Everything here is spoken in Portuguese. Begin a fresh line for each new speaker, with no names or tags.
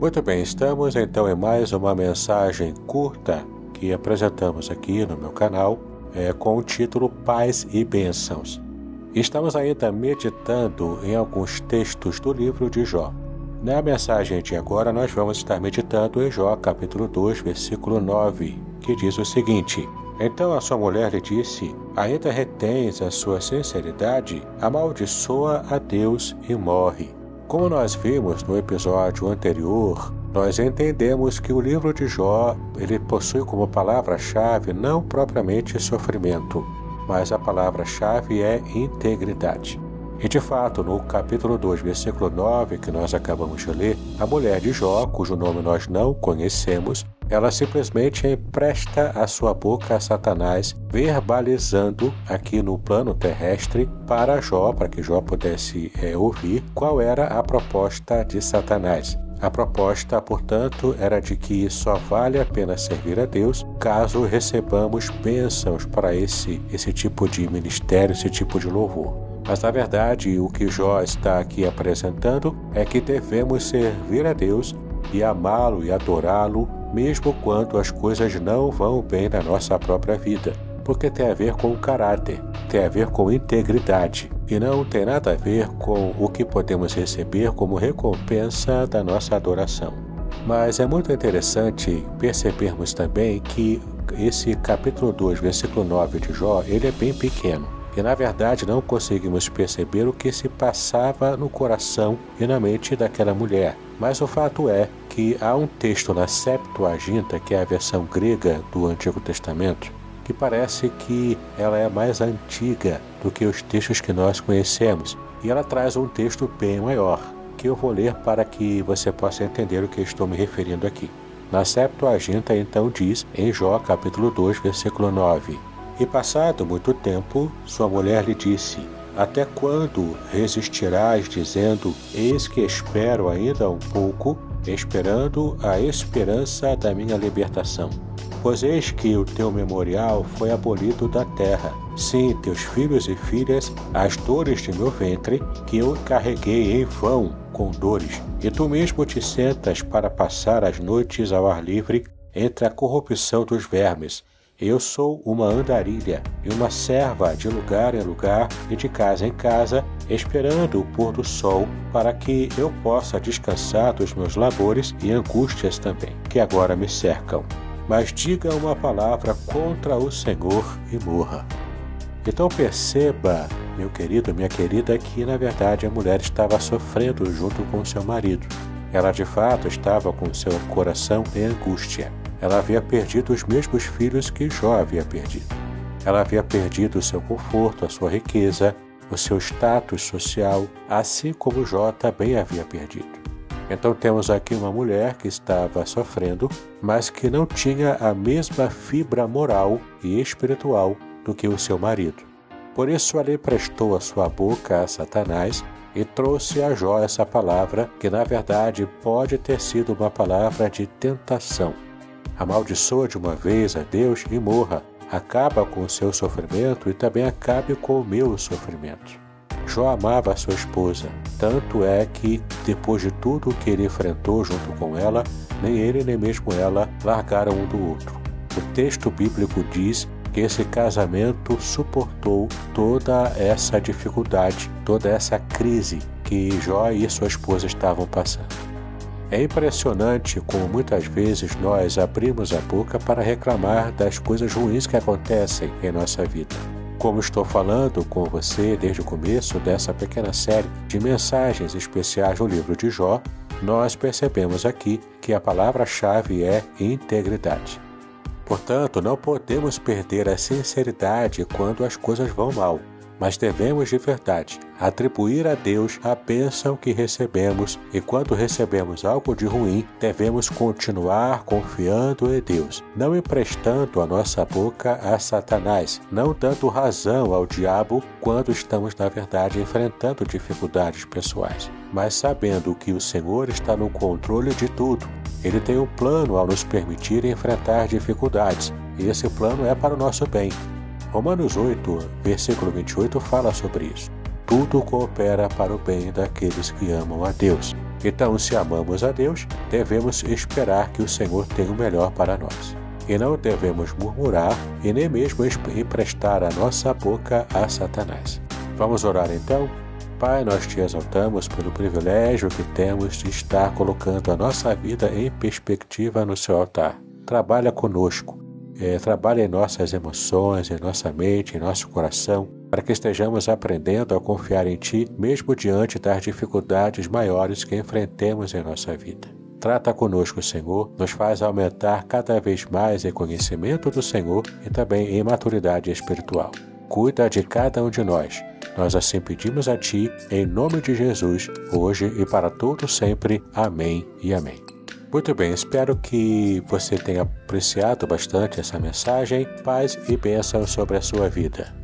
Muito bem, estamos então em mais uma mensagem curta que apresentamos aqui no meu canal é, com o título Paz e Bênçãos. Estamos ainda meditando em alguns textos do livro de Jó. Na mensagem de agora, nós vamos estar meditando em Jó, capítulo 2, versículo 9, que diz o seguinte: Então a sua mulher lhe disse: Ainda retens a sua sinceridade? Amaldiçoa a Deus e morre. Como nós vimos no episódio anterior, nós entendemos que o livro de Jó ele possui como palavra-chave não propriamente sofrimento, mas a palavra-chave é integridade. E de fato, no capítulo 2, versículo 9, que nós acabamos de ler, a mulher de Jó, cujo nome nós não conhecemos, ela simplesmente empresta a sua boca a Satanás, verbalizando aqui no plano terrestre para Jó, para que Jó pudesse é, ouvir qual era a proposta de Satanás. A proposta, portanto, era de que só vale a pena servir a Deus caso recebamos bênçãos para esse, esse tipo de ministério, esse tipo de louvor. Mas na verdade, o que Jó está aqui apresentando é que devemos servir a Deus e amá-lo e adorá-lo, mesmo quando as coisas não vão bem na nossa própria vida, porque tem a ver com o caráter, tem a ver com integridade e não tem nada a ver com o que podemos receber como recompensa da nossa adoração. Mas é muito interessante percebermos também que esse capítulo 2, versículo 9 de Jó, ele é bem pequeno. E na verdade não conseguimos perceber o que se passava no coração e na mente daquela mulher. Mas o fato é que há um texto na Septuaginta, que é a versão grega do Antigo Testamento, que parece que ela é mais antiga do que os textos que nós conhecemos. E ela traz um texto bem maior, que eu vou ler para que você possa entender o que estou me referindo aqui. Na Septuaginta, então, diz em Jó, capítulo 2, versículo 9: E passado muito tempo, sua mulher lhe disse: Até quando resistirás, dizendo: Eis que espero ainda um pouco, esperando a esperança da minha libertação? Pois eis que o teu memorial foi abolido da terra. Sim, teus filhos e filhas, as dores de meu ventre, que eu carreguei em vão com dores. E tu mesmo te sentas para passar as noites ao ar livre entre a corrupção dos vermes. Eu sou uma andarilha e uma serva de lugar em lugar e de casa em casa, esperando o pôr do sol para que eu possa descansar dos meus labores e angústias também, que agora me cercam mas diga uma palavra contra o Senhor e morra. Então perceba, meu querido, minha querida, que na verdade a mulher estava sofrendo junto com seu marido. Ela de fato estava com seu coração em angústia. Ela havia perdido os mesmos filhos que Jó havia perdido. Ela havia perdido o seu conforto, a sua riqueza, o seu status social, assim como Jó também havia perdido. Então temos aqui uma mulher que estava sofrendo, mas que não tinha a mesma fibra moral e espiritual do que o seu marido. Por isso ela emprestou a sua boca a Satanás e trouxe a Jó essa palavra, que na verdade pode ter sido uma palavra de tentação. Amaldiçoa de uma vez a Deus e morra. Acaba com o seu sofrimento e também acabe com o meu sofrimento. Jó amava sua esposa, tanto é que, depois de tudo o que ele enfrentou junto com ela, nem ele nem mesmo ela largaram um do outro. O texto bíblico diz que esse casamento suportou toda essa dificuldade, toda essa crise que Jó e sua esposa estavam passando. É impressionante como muitas vezes nós abrimos a boca para reclamar das coisas ruins que acontecem em nossa vida. Como estou falando com você desde o começo dessa pequena série de mensagens especiais do livro de Jó, nós percebemos aqui que a palavra-chave é integridade. Portanto, não podemos perder a sinceridade quando as coisas vão mal mas devemos de verdade atribuir a Deus a bênção que recebemos e quando recebemos algo de ruim, devemos continuar confiando em Deus, não emprestando a nossa boca a Satanás, não dando razão ao diabo quando estamos na verdade enfrentando dificuldades pessoais, mas sabendo que o Senhor está no controle de tudo. Ele tem um plano ao nos permitir enfrentar dificuldades, e esse plano é para o nosso bem. Romanos 8, versículo 28 fala sobre isso. Tudo coopera para o bem daqueles que amam a Deus. Então, se amamos a Deus, devemos esperar que o Senhor tenha o melhor para nós. E não devemos murmurar e nem mesmo emprestar a nossa boca a Satanás. Vamos orar então? Pai, nós te exaltamos pelo privilégio que temos de estar colocando a nossa vida em perspectiva no seu altar. Trabalha conosco, é, trabalha em nossas emoções, em nossa mente, em nosso coração, para que estejamos aprendendo a confiar em Ti, mesmo diante das dificuldades maiores que enfrentemos em nossa vida. Trata conosco, Senhor, nos faz aumentar cada vez mais em conhecimento do Senhor e também em maturidade espiritual. Cuida de cada um de nós nós assim pedimos a Ti, em nome de Jesus, hoje e para todo sempre. Amém e amém. Muito bem, espero que você tenha apreciado bastante essa mensagem. Paz e bênção sobre a sua vida.